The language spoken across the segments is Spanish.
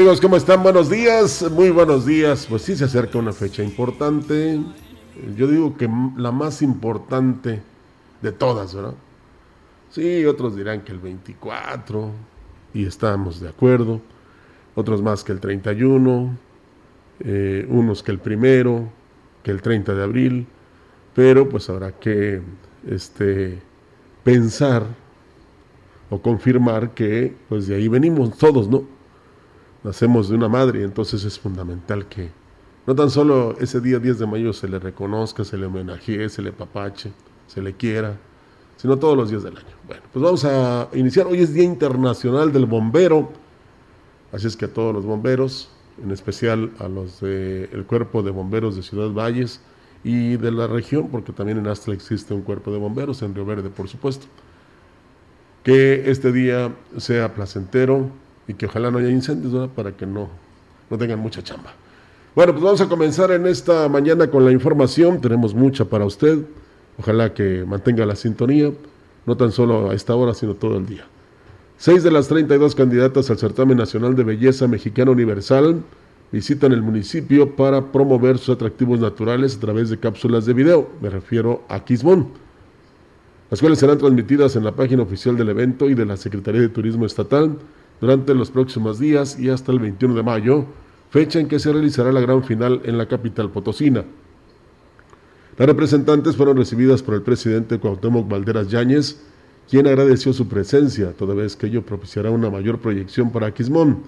Amigos, ¿cómo están? Buenos días, muy buenos días. Pues sí se acerca una fecha importante. Yo digo que la más importante de todas, ¿verdad? Sí, otros dirán que el 24, y estamos de acuerdo. Otros más que el 31, eh, unos que el primero, que el 30 de abril. Pero pues habrá que este, pensar o confirmar que pues de ahí venimos todos, ¿no? Nacemos de una madre y entonces es fundamental que no tan solo ese día 10 de mayo se le reconozca, se le homenajee, se le papache, se le quiera, sino todos los días del año. Bueno, pues vamos a iniciar. Hoy es Día Internacional del Bombero, así es que a todos los bomberos, en especial a los del Cuerpo de Bomberos de Ciudad Valles y de la región, porque también en Astra existe un cuerpo de bomberos, en Río Verde, por supuesto. Que este día sea placentero y que ojalá no haya incendios, ¿verdad? para que no, no tengan mucha chamba. Bueno, pues vamos a comenzar en esta mañana con la información. Tenemos mucha para usted. Ojalá que mantenga la sintonía, no tan solo a esta hora, sino todo el día. Seis de las 32 candidatas al certamen nacional de belleza mexicana universal visitan el municipio para promover sus atractivos naturales a través de cápsulas de video. Me refiero a Quismón, las cuales serán transmitidas en la página oficial del evento y de la Secretaría de Turismo Estatal durante los próximos días y hasta el 21 de mayo, fecha en que se realizará la gran final en la capital potosina. Las representantes fueron recibidas por el presidente Cuauhtémoc Valderas Yáñez, quien agradeció su presencia, toda vez que ello propiciará una mayor proyección para Quismón.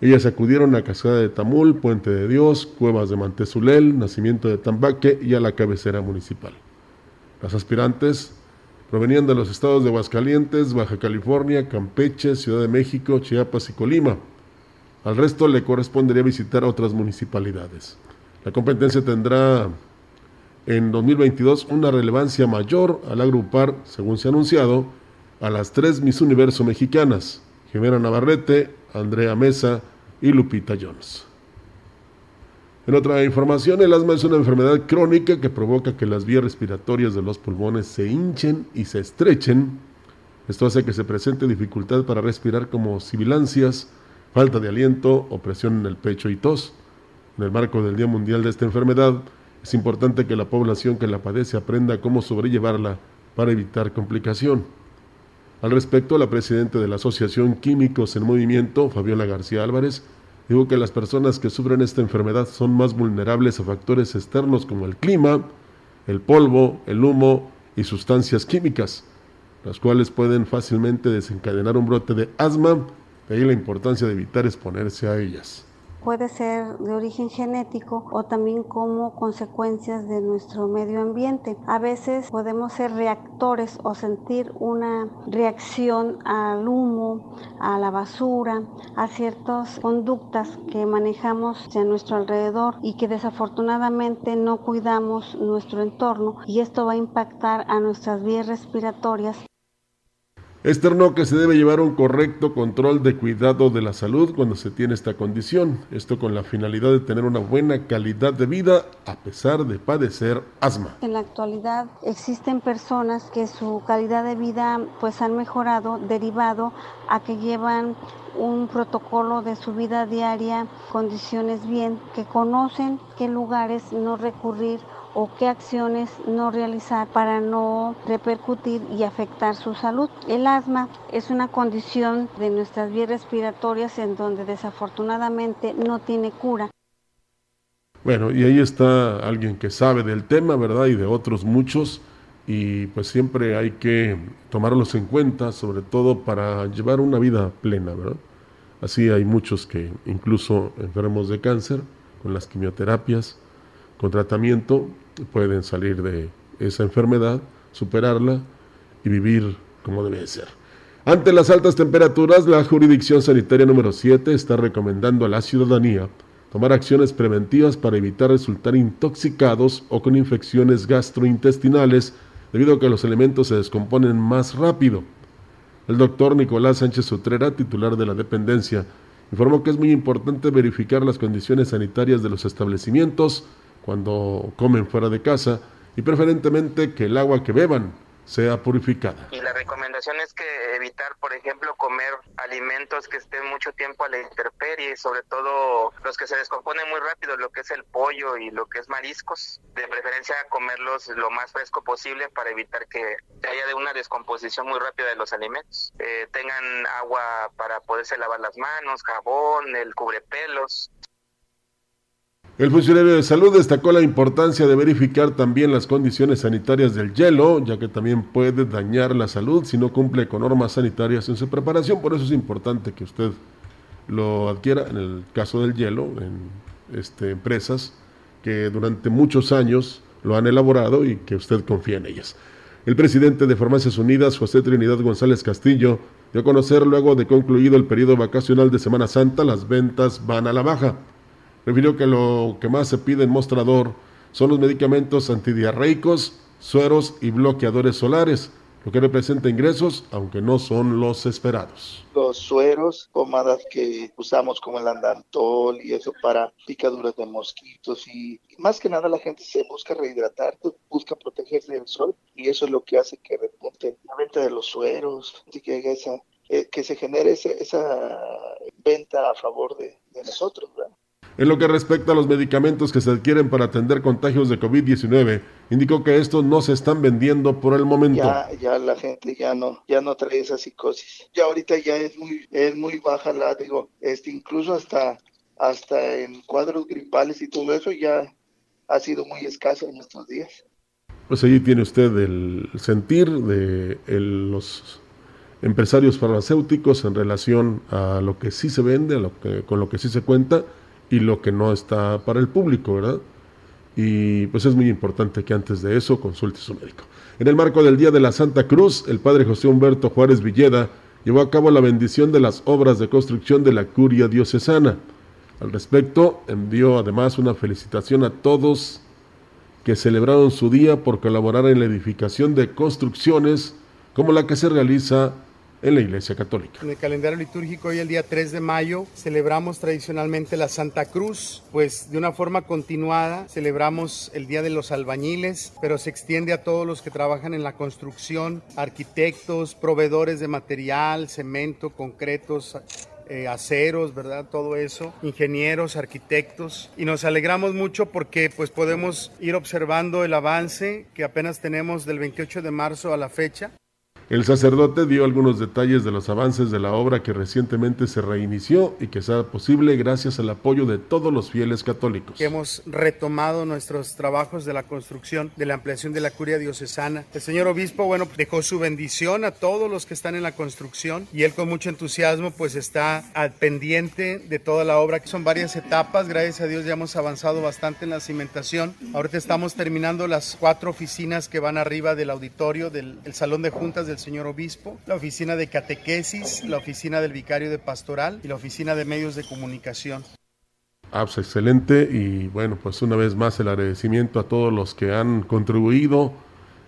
Ellas acudieron a Cascada de Tamul, Puente de Dios, Cuevas de Mantezulel, Nacimiento de Tambaque y a la cabecera municipal. Las aspirantes provenían de los estados de Aguascalientes, Baja California, Campeche, Ciudad de México, Chiapas y Colima. Al resto le correspondería visitar otras municipalidades. La competencia tendrá en 2022 una relevancia mayor al agrupar, según se ha anunciado, a las tres Miss Universo mexicanas, Jimena Navarrete, Andrea Mesa y Lupita Jones. En otra información, el asma es una enfermedad crónica que provoca que las vías respiratorias de los pulmones se hinchen y se estrechen. Esto hace que se presente dificultad para respirar como sibilancias, falta de aliento, opresión en el pecho y tos. En el marco del Día Mundial de esta enfermedad, es importante que la población que la padece aprenda cómo sobrellevarla para evitar complicación. Al respecto, la presidenta de la Asociación Químicos en Movimiento, Fabiola García Álvarez, dijo que las personas que sufren esta enfermedad son más vulnerables a factores externos como el clima, el polvo, el humo y sustancias químicas, las cuales pueden fácilmente desencadenar un brote de asma, de ahí la importancia de evitar exponerse a ellas puede ser de origen genético o también como consecuencias de nuestro medio ambiente. A veces podemos ser reactores o sentir una reacción al humo, a la basura, a ciertas conductas que manejamos a nuestro alrededor y que desafortunadamente no cuidamos nuestro entorno y esto va a impactar a nuestras vías respiratorias Externo que se debe llevar un correcto control de cuidado de la salud cuando se tiene esta condición, esto con la finalidad de tener una buena calidad de vida a pesar de padecer asma. En la actualidad existen personas que su calidad de vida pues han mejorado derivado a que llevan un protocolo de su vida diaria, condiciones bien, que conocen qué lugares no recurrir o qué acciones no realizar para no repercutir y afectar su salud. El asma es una condición de nuestras vías respiratorias en donde desafortunadamente no tiene cura. Bueno, y ahí está alguien que sabe del tema, ¿verdad? Y de otros muchos. Y pues siempre hay que tomarlos en cuenta, sobre todo para llevar una vida plena, ¿verdad? Así hay muchos que, incluso enfermos de cáncer, con las quimioterapias, con tratamiento, pueden salir de esa enfermedad, superarla y vivir como debe ser. Ante las altas temperaturas, la jurisdicción sanitaria número 7 está recomendando a la ciudadanía tomar acciones preventivas para evitar resultar intoxicados o con infecciones gastrointestinales debido a que los elementos se descomponen más rápido. El doctor Nicolás Sánchez Utrera, titular de la dependencia, informó que es muy importante verificar las condiciones sanitarias de los establecimientos cuando comen fuera de casa y preferentemente que el agua que beban sea purificada. Y la recomendación es que evitar, por ejemplo, comer alimentos que estén mucho tiempo a la intemperie, sobre todo los que se descomponen muy rápido, lo que es el pollo y lo que es mariscos. De preferencia comerlos lo más fresco posible para evitar que haya de una descomposición muy rápida de los alimentos. Eh, tengan agua para poderse lavar las manos, jabón, el cubrepelos, el funcionario de salud destacó la importancia de verificar también las condiciones sanitarias del hielo, ya que también puede dañar la salud si no cumple con normas sanitarias en su preparación. Por eso es importante que usted lo adquiera, en el caso del hielo, en este, empresas que durante muchos años lo han elaborado y que usted confía en ellas. El presidente de Farmacias Unidas, José Trinidad González Castillo, dio a conocer luego de concluido el periodo vacacional de Semana Santa, las ventas van a la baja refirió que lo que más se pide en mostrador son los medicamentos antidiarreicos, sueros y bloqueadores solares, lo que representa ingresos, aunque no son los esperados. Los sueros, pomadas que usamos como el andantol y eso para picaduras de mosquitos y más que nada la gente se busca rehidratar, busca protegerse del sol y eso es lo que hace que repunte la venta de los sueros, que, esa, eh, que se genere esa, venta a favor de, de nosotros. ¿verdad? En lo que respecta a los medicamentos que se adquieren para atender contagios de COVID-19, indicó que estos no se están vendiendo por el momento. Ya, ya la gente ya no, ya no trae esa psicosis. Ya ahorita ya es muy, es muy baja la, digo, este, incluso hasta, hasta en cuadros gripales y todo eso ya ha sido muy escaso en estos días. Pues allí tiene usted el sentir de los empresarios farmacéuticos en relación a lo que sí se vende, a lo que, con lo que sí se cuenta y lo que no está para el público, ¿verdad? Y pues es muy importante que antes de eso consulte su médico. En el marco del Día de la Santa Cruz, el padre José Humberto Juárez Villeda llevó a cabo la bendición de las obras de construcción de la curia diocesana. Al respecto, envió además una felicitación a todos que celebraron su día por colaborar en la edificación de construcciones como la que se realiza en la Iglesia Católica. En el calendario litúrgico hoy el día 3 de mayo celebramos tradicionalmente la Santa Cruz, pues de una forma continuada celebramos el Día de los Albañiles, pero se extiende a todos los que trabajan en la construcción, arquitectos, proveedores de material, cemento, concretos, eh, aceros, ¿verdad? Todo eso, ingenieros, arquitectos. Y nos alegramos mucho porque pues podemos ir observando el avance que apenas tenemos del 28 de marzo a la fecha. El sacerdote dio algunos detalles de los avances de la obra que recientemente se reinició y que sea posible gracias al apoyo de todos los fieles católicos. Hemos retomado nuestros trabajos de la construcción, de la ampliación de la curia diocesana. El señor obispo, bueno, dejó su bendición a todos los que están en la construcción y él con mucho entusiasmo pues está al pendiente de toda la obra, que son varias etapas. Gracias a Dios ya hemos avanzado bastante en la cimentación. Ahorita estamos terminando las cuatro oficinas que van arriba del auditorio, del salón de juntas del señor obispo, la oficina de catequesis, la oficina del vicario de pastoral y la oficina de medios de comunicación. Ah, pues excelente y bueno, pues una vez más el agradecimiento a todos los que han contribuido,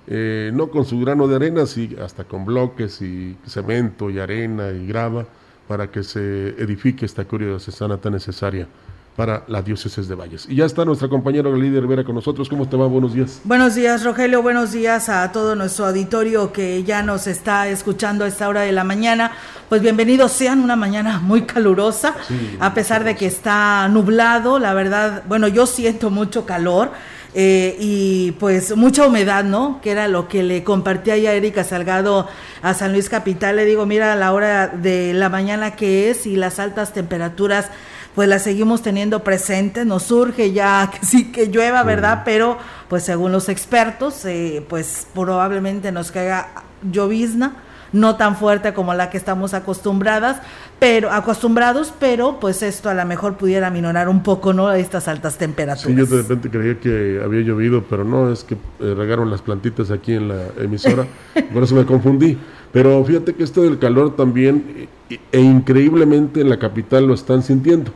eh, no con su grano de arena, sí, hasta con bloques y cemento y arena y grava, para que se edifique esta curia diocesana tan necesaria para la diócesis de Valles. Y ya está nuestra compañera líder Vera con nosotros. ¿Cómo te va? Buenos días. Buenos días, Rogelio. Buenos días a todo nuestro auditorio que ya nos está escuchando a esta hora de la mañana. Pues bienvenidos sean, una mañana muy calurosa, a pesar de que está nublado. La verdad, bueno, yo siento mucho calor. eh, y pues mucha humedad, ¿no? Que era lo que le compartía ya Erika Salgado a San Luis Capital. Le digo, mira la hora de la mañana que es y las altas temperaturas pues las seguimos teniendo presentes, nos surge ya que sí que llueva, ¿verdad? Pero pues según los expertos, eh, pues probablemente nos caiga llovizna no tan fuerte como la que estamos acostumbradas, pero acostumbrados, pero pues esto a lo mejor pudiera minorar un poco, ¿no? Estas altas temperaturas. Sí, yo de repente creía que había llovido, pero no, es que eh, regaron las plantitas aquí en la emisora, por eso me confundí. Pero fíjate que esto del calor también, e, e increíblemente en la capital lo están sintiendo.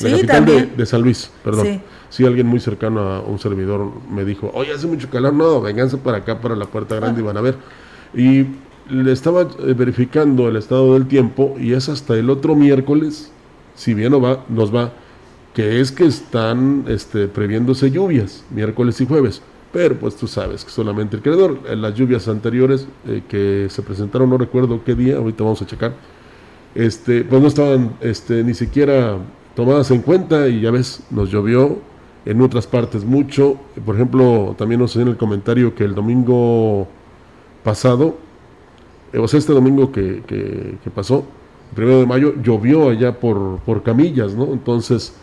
La capital de, San Luis, perdón. Sí. sí. alguien muy cercano a un servidor me dijo, oye, hace mucho calor, no, vénganse para acá, para la puerta grande y van a ver. Y le estaba eh, verificando el estado del tiempo y es hasta el otro miércoles, si bien no va, nos va, que es que están este, previéndose lluvias, miércoles y jueves. Pero pues tú sabes que solamente el creador, en las lluvias anteriores eh, que se presentaron, no recuerdo qué día, ahorita vamos a checar, este, pues no estaban este, ni siquiera tomadas en cuenta y ya ves, nos llovió en otras partes mucho. Por ejemplo, también nos en el comentario que el domingo pasado eh, o sea, este domingo que, que, pasó, el primero de mayo, llovió allá por, por Camillas, ¿no? Entonces,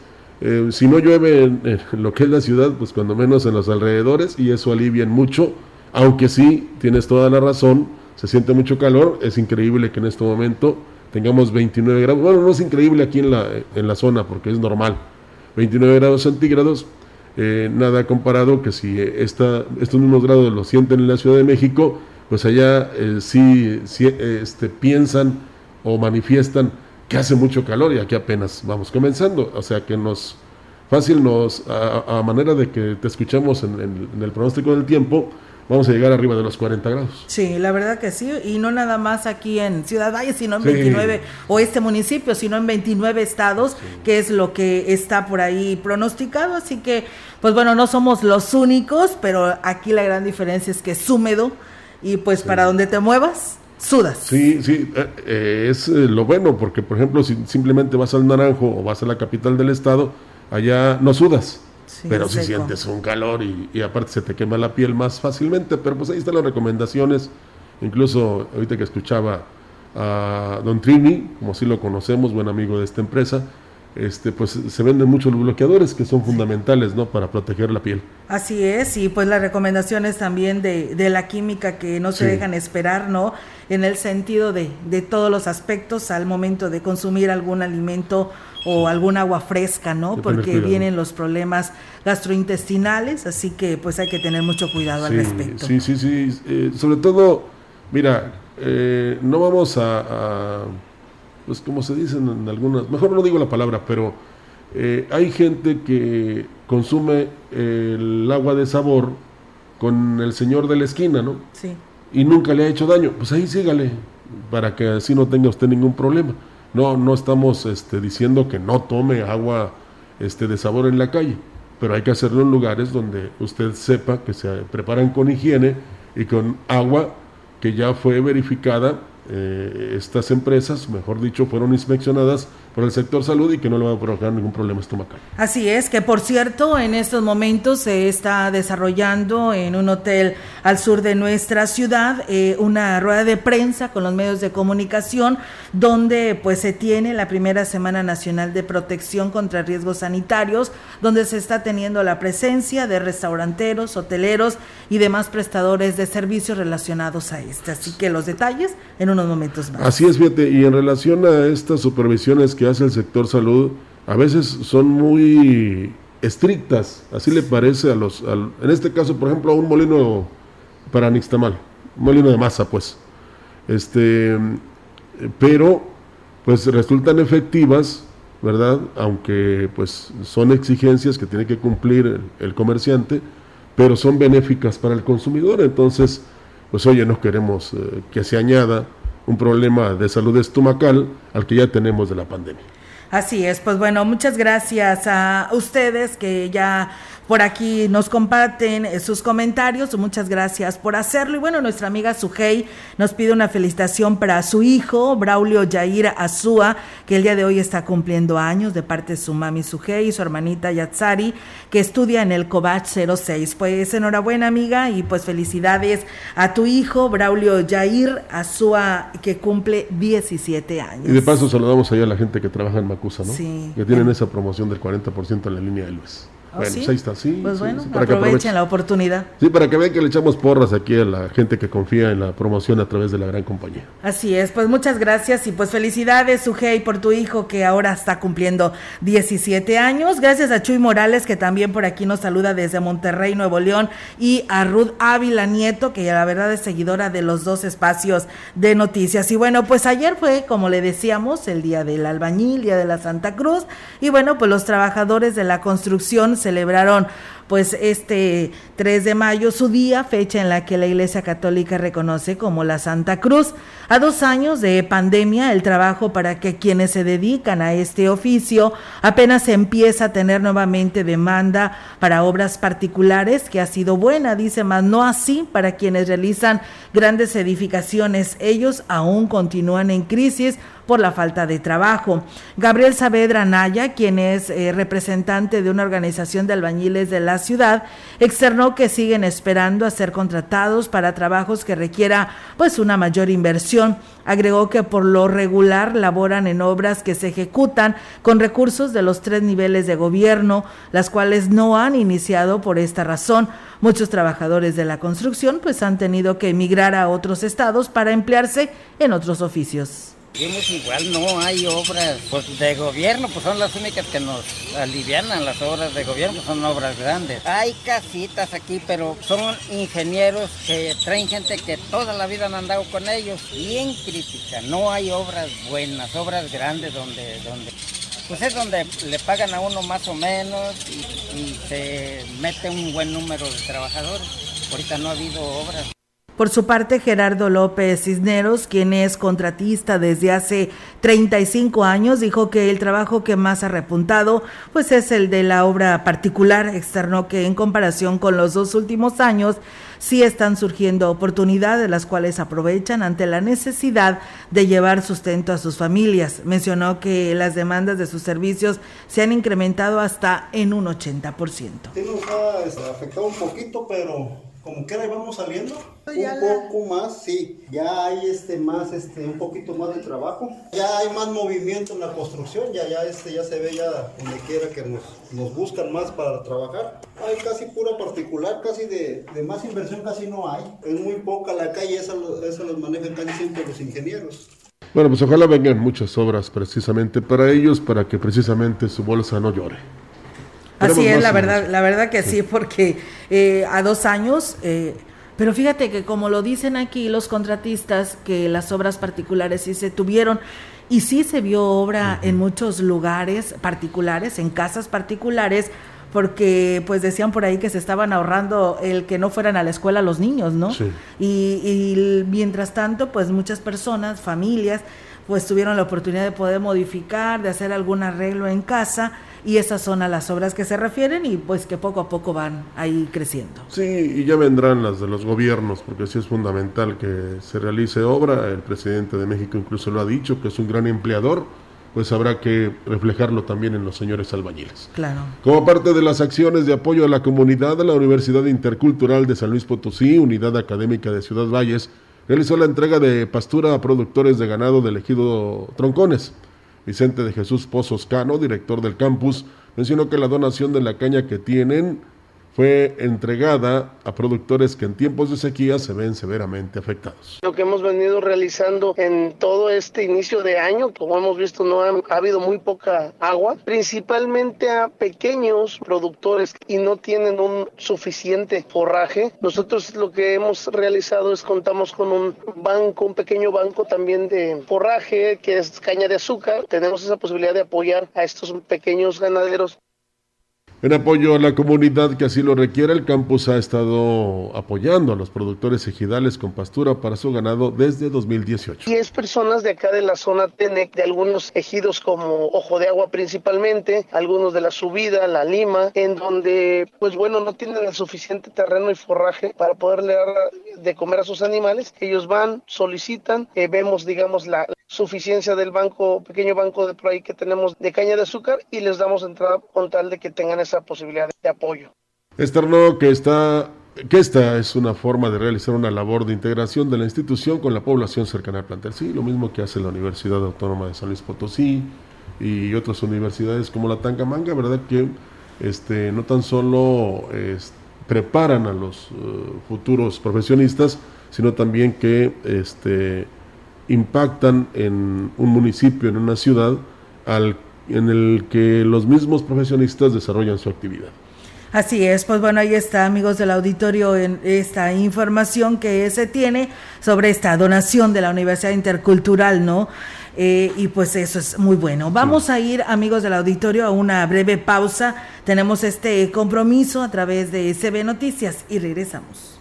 eh, si no llueve en, lo que es la ciudad, pues cuando menos en los alrededores, y eso alivia mucho, aunque sí, tienes toda la razón, se siente mucho calor, es increíble que en este momento tengamos 29 grados, bueno, no es increíble aquí en la, en la zona, porque es normal, 29 grados centígrados, eh, nada comparado que si esta, estos mismos grados lo sienten en la Ciudad de México, pues allá eh, sí, este, piensan o manifiestan que hace mucho calor y aquí apenas vamos comenzando. O sea que nos, fácil nos, a, manera de que te escuchamos en, el pronóstico del tiempo, vamos a llegar arriba de los 40 grados. Sí, la verdad que sí, y no nada más aquí en Ciudad Valle, sino en 29, o este municipio, sino en 29 estados, que es lo que está por ahí pronosticado, así que, pues bueno, no somos los únicos, pero aquí la gran diferencia es que es húmedo, y pues para donde te muevas, sudas. Sí, sí, eh, eh, es eh, lo bueno, porque por ejemplo, si simplemente vas al Naranjo o vas a la capital del estado, allá no sudas. Pero si sientes un calor y, aparte se te quema la piel más fácilmente, pero pues ahí están las recomendaciones, incluso ahorita que escuchaba a Don Trini, como si lo conocemos, buen amigo de esta empresa, este, pues se venden muchos bloqueadores que son fundamentales, ¿no? Para proteger la piel. Así es, y pues las recomendaciones también de, de la química que no se dejan esperar, ¿no? En el sentido de, de todos los aspectos al momento de consumir algún alimento o algún agua fresca, ¿no? Porque vienen los problemas gastrointestinales, así que pues hay que tener mucho cuidado al respecto. Sí, sí, sí, eh, sobre todo, mira, eh, no vamos a pues como se dicen en algunas, mejor no digo la palabra, pero eh, hay gente que consume el agua de sabor con el señor de la esquina, ¿no? Sí. Y nunca le ha hecho daño. Pues ahí sígale, para que así no tenga usted ningún problema. No, no estamos este, diciendo que no tome agua este, de sabor en la calle, pero hay que hacerlo en lugares donde usted sepa que se preparan con higiene y con agua que ya fue verificada eh, estas empresas, mejor dicho, fueron inspeccionadas por el sector salud y que no le va a provocar ningún problema estomacal. Así es, que por cierto, en estos momentos se está desarrollando en un hotel al sur de nuestra ciudad eh, una rueda de prensa con los medios de comunicación donde pues se tiene la primera Semana Nacional de Protección contra Riesgos Sanitarios, donde se está teniendo la presencia de restauranteros, hoteleros y demás prestadores de servicios relacionados a este. Así que los detalles en unos momentos más. Así es, fíjate, y en relación a estas supervisiones que hace el sector salud a veces son muy estrictas, así le parece a los, en este caso, por ejemplo, a un molino para Nixtamal, un molino de masa, pues, este, pero, pues resultan efectivas, ¿verdad? Aunque, pues, son exigencias que tiene que cumplir el, comerciante, pero son benéficas para el consumidor, entonces, pues, oye, no queremos eh, que se añada un problema de salud estomacal al que ya tenemos de la pandemia. Así es, pues bueno, muchas gracias a ustedes que ya por aquí nos comparten eh, sus comentarios. Muchas gracias por hacerlo. Y bueno, nuestra amiga Sujei nos pide una felicitación para su hijo, Braulio Yair Azúa, que el día de hoy está cumpliendo años de parte de su mami Sujei y su hermanita Yatsari, que estudia en el Covach 06. Pues enhorabuena, amiga, y pues felicidades a tu hijo, Braulio Yair Azúa, que cumple 17 años. Y de paso saludamos allá a la gente que trabaja en Macusa, ¿no? Sí. Que tienen esa promoción del 40% en la línea de Luis. ¿Oh, bueno, pues ahí está, sí. Pues bueno, aprovechen la oportunidad. Sí, para que vean que le echamos porras aquí a la gente que confía en la promoción a través de la gran compañía. Así es, pues muchas gracias y pues felicidades, Sujei, por tu hijo que ahora está cumpliendo 17 años. Gracias a Chuy Morales, que también por aquí nos saluda desde Monterrey, Nuevo León, y a Ruth Ávila Nieto, que la verdad es seguidora de los dos espacios de noticias. Y bueno, pues ayer fue, como le decíamos, el día del albañil, día de la Santa Cruz, y bueno, pues los trabajadores de la construcción se celebraron pues este 3 de mayo su día, fecha en la que la Iglesia Católica reconoce como la Santa Cruz. A dos años de pandemia, el trabajo para que quienes se dedican a este oficio apenas empieza a tener nuevamente demanda para obras particulares, que ha sido buena, dice, más no así para quienes realizan grandes edificaciones. Ellos aún continúan en crisis por la falta de trabajo. Gabriel Saavedra Naya, quien es eh, representante de una organización de albañiles de la ciudad, externó que siguen esperando a ser contratados para trabajos que requiera pues una mayor inversión. Agregó que por lo regular laboran en obras que se ejecutan con recursos de los tres niveles de gobierno, las cuales no han iniciado por esta razón. Muchos trabajadores de la construcción pues han tenido que emigrar a otros estados para emplearse en otros oficios. Seguimos igual, no hay obras pues, de gobierno, pues son las únicas que nos alivianan las obras de gobierno, son obras grandes. Hay casitas aquí, pero son ingenieros que traen gente que toda la vida han andado con ellos, bien crítica. No hay obras buenas, obras grandes donde, donde pues es donde le pagan a uno más o menos y, y se mete un buen número de trabajadores. Ahorita no ha habido obras. Por su parte, Gerardo López Cisneros, quien es contratista desde hace 35 años, dijo que el trabajo que más ha repuntado pues es el de la obra particular. Externó que en comparación con los dos últimos años sí están surgiendo oportunidades las cuales aprovechan ante la necesidad de llevar sustento a sus familias. Mencionó que las demandas de sus servicios se han incrementado hasta en un 80%. Sí nos ha este, afectado un poquito, pero como quiera vamos saliendo. Un poco más, sí. Ya hay este más, este, un poquito más de trabajo. Ya hay más movimiento en la construcción. Ya, ya, este, ya se ve ya donde quiera que nos, nos buscan más para trabajar. Hay casi pura particular, casi de, de más inversión casi no hay. Es muy poca la calle, eso, eso los manejan casi siempre los ingenieros. Bueno, pues ojalá vengan muchas obras precisamente para ellos, para que precisamente su bolsa no llore. Así es, la verdad, la verdad que sí, porque eh, a dos años, eh, pero fíjate que como lo dicen aquí los contratistas, que las obras particulares sí se tuvieron y sí se vio obra en muchos lugares particulares, en casas particulares, porque pues decían por ahí que se estaban ahorrando el que no fueran a la escuela los niños, ¿no? Y, y mientras tanto, pues muchas personas, familias, pues tuvieron la oportunidad de poder modificar, de hacer algún arreglo en casa y esas son a las obras que se refieren y pues que poco a poco van ahí creciendo. Sí, y ya vendrán las de los gobiernos, porque sí es fundamental que se realice obra, el presidente de México incluso lo ha dicho, que es un gran empleador, pues habrá que reflejarlo también en los señores albañiles. Claro. Como parte de las acciones de apoyo a la comunidad, la Universidad Intercultural de San Luis Potosí, Unidad Académica de Ciudad Valles, realizó la entrega de pastura a productores de ganado del ejido Troncones. Vicente de Jesús Pozos Cano, director del campus, mencionó que la donación de la caña que tienen fue entregada a productores que en tiempos de sequía se ven severamente afectados. Lo que hemos venido realizando en todo este inicio de año, como hemos visto, no ha, habido muy poca agua, principalmente a pequeños productores y no tienen un suficiente forraje. Nosotros lo que hemos realizado es contamos con un banco, un pequeño banco también de forraje, que es caña de azúcar. Tenemos esa posibilidad de apoyar a estos pequeños ganaderos En apoyo a la comunidad que así lo requiere, el campus ha estado apoyando a los productores ejidales con pastura para su ganado desde 2018. Y es personas de acá de la zona Tenec, de algunos ejidos como Ojo de Agua principalmente, algunos de la Subida, La Lima, en donde, pues bueno, no tienen el suficiente terreno y forraje para poderle dar de comer a sus animales. Ellos van, solicitan, eh, vemos, digamos, la suficiencia del banco, pequeño banco de por ahí que tenemos de caña de azúcar y les damos entrada con tal de que tengan esa posibilidad de apoyo. Externo que está que esta es una forma de realizar una labor de integración de la institución con la población cercana al plantel. Sí, lo mismo que hace la Universidad Autónoma de San Luis Potosí y otras universidades como la Tangamanga, ¿verdad? Que este, no tan solo preparan a los uh, futuros profesionistas, sino también que este, impactan en un municipio, en una ciudad, al, en el que los mismos profesionistas desarrollan su actividad. Así es, pues bueno, ahí está, amigos del auditorio, en esta información que se tiene sobre esta donación de la Universidad Intercultural, ¿no? Eh, y pues eso es muy bueno. Vamos a ir, amigos del auditorio, a una breve pausa. Tenemos este compromiso a través de CB Noticias y regresamos.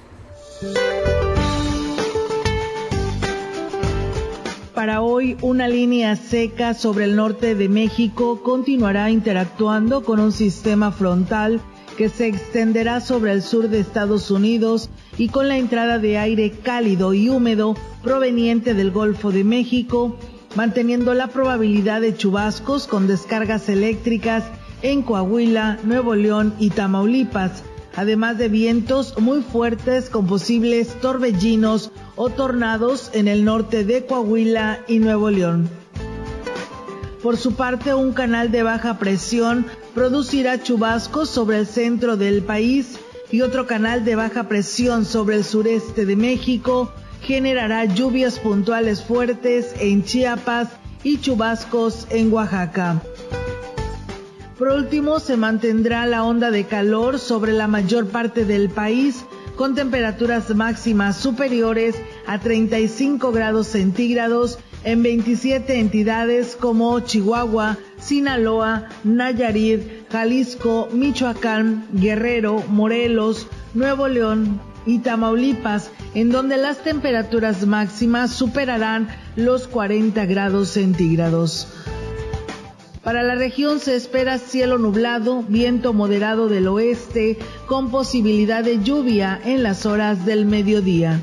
Para hoy, una línea seca sobre el norte de México continuará interactuando con un sistema frontal que se extenderá sobre el sur de Estados Unidos y con la entrada de aire cálido y húmedo proveniente del Golfo de México, manteniendo la probabilidad de chubascos con descargas eléctricas en Coahuila, Nuevo León y Tamaulipas, además de vientos muy fuertes con posibles torbellinos o tornados en el norte de Coahuila y Nuevo León. Por su parte, un canal de baja presión producirá chubascos sobre el centro del país y otro canal de baja presión sobre el sureste de México generará lluvias puntuales fuertes en Chiapas y chubascos en Oaxaca. Por último, se mantendrá la onda de calor sobre la mayor parte del país con temperaturas máximas superiores a 35 grados centígrados en 27 entidades como Chihuahua, Sinaloa, Nayarit, Jalisco, Michoacán, Guerrero, Morelos, Nuevo León y Tamaulipas, en donde las temperaturas máximas superarán los 40 grados centígrados. Para la región se espera cielo nublado, viento moderado del oeste, con posibilidad de lluvia en las horas del mediodía.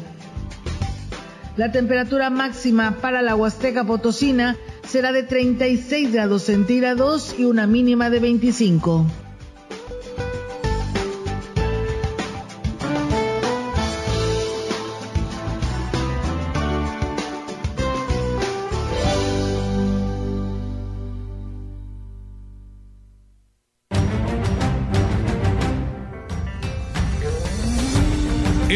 La temperatura máxima para la Huasteca Potosina será de 36 grados centígrados y una mínima de 25.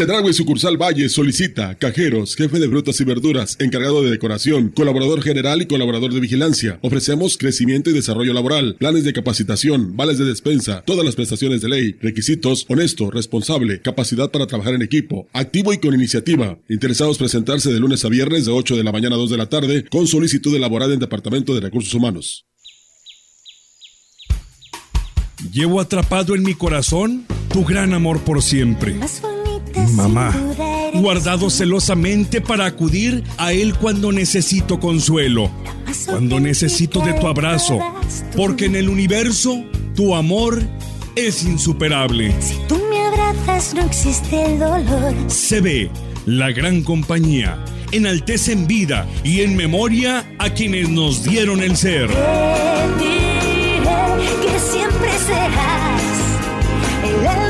Chedraui Sucursal Valle solicita cajeros, jefe de frutas y verduras, encargado de decoración, colaborador general y colaborador de vigilancia. Ofrecemos crecimiento y desarrollo laboral, planes de capacitación, vales de despensa, todas las prestaciones de ley, requisitos, honesto, responsable, capacidad para trabajar en equipo, activo y con iniciativa. Interesados presentarse de lunes a viernes de 8 de la mañana a 2 de la tarde con solicitud elaborada en Departamento de Recursos Humanos. Llevo atrapado en mi corazón tu gran amor por siempre mamá, guardado celosamente para acudir a Él cuando necesito consuelo, cuando necesito de tu abrazo, porque en el universo tu amor es insuperable. Si tú me abrazas no existe el dolor. Se ve la gran compañía, enaltece en vida y en memoria a quienes nos dieron el ser. que siempre serás el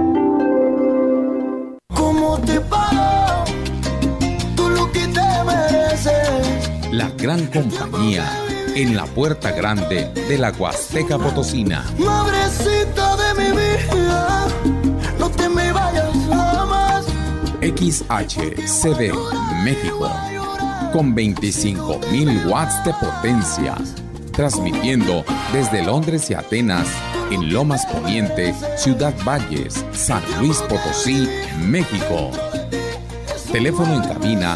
La gran compañía en la puerta grande de la Huasteca Potosina. Madrecita de mi vida, no te me vayas jamás. XHCD México, con 25.000 watts de potencia, transmitiendo desde Londres y Atenas, en Lomas Poniente, Ciudad Valles, San Luis Potosí, México. Teléfono en cabina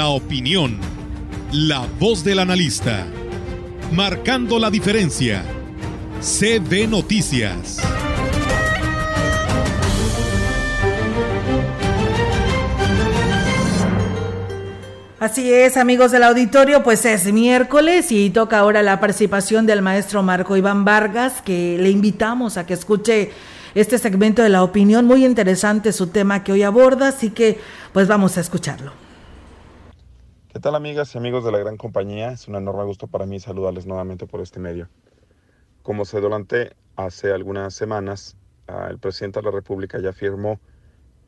la opinión, la voz del analista, marcando la diferencia. CB Noticias. Así es, amigos del auditorio, pues es miércoles y toca ahora la participación del maestro Marco Iván Vargas, que le invitamos a que escuche este segmento de la opinión, muy interesante su tema que hoy aborda, así que pues vamos a escucharlo. ¿Qué tal amigas y amigos de la gran compañía? Es un enorme gusto para mí saludarles nuevamente por este medio. Como se adelanté hace algunas semanas, el presidente de la República ya firmó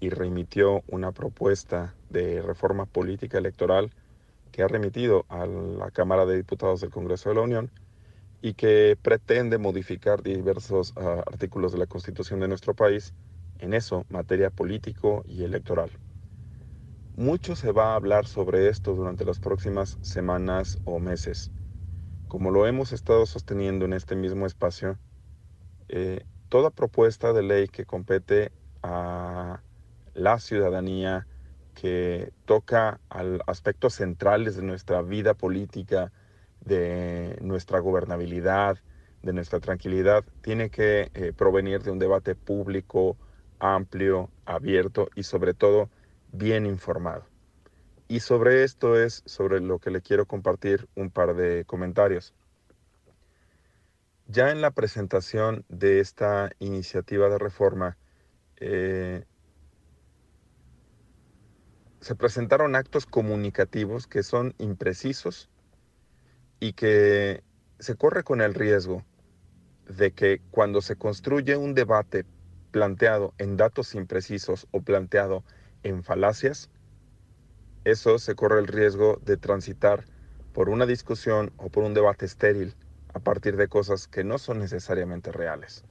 y remitió una propuesta de reforma política electoral que ha remitido a la Cámara de Diputados del Congreso de la Unión y que pretende modificar diversos uh, artículos de la Constitución de nuestro país, en eso, materia político y electoral. Mucho se va a hablar sobre esto durante las próximas semanas o meses. Como lo hemos estado sosteniendo en este mismo espacio, eh, toda propuesta de ley que compete a la ciudadanía, que toca a aspectos centrales de nuestra vida política, de nuestra gobernabilidad, de nuestra tranquilidad, tiene que eh, provenir de un debate público, amplio, abierto y sobre todo bien informado. Y sobre esto es sobre lo que le quiero compartir un par de comentarios. Ya en la presentación de esta iniciativa de reforma, eh, se presentaron actos comunicativos que son imprecisos y que se corre con el riesgo de que cuando se construye un debate planteado en datos imprecisos o planteado en falacias, eso se corre el riesgo de transitar por una discusión o por un debate estéril a partir de cosas que no son necesariamente reales.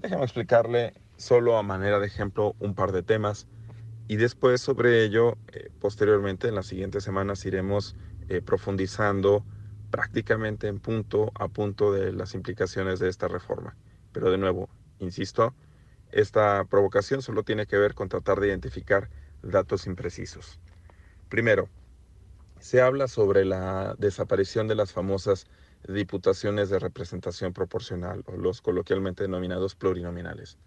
Déjame explicarle solo a manera de ejemplo un par de temas y después sobre ello, eh, posteriormente en las siguientes semanas iremos eh, profundizando prácticamente en punto a punto de las implicaciones de esta reforma. Pero de nuevo, insisto, esta provocación solo tiene que ver con tratar de identificar datos imprecisos. Primero, se habla sobre la desaparición de las famosas diputaciones de representación proporcional o los coloquialmente denominados plurinominales.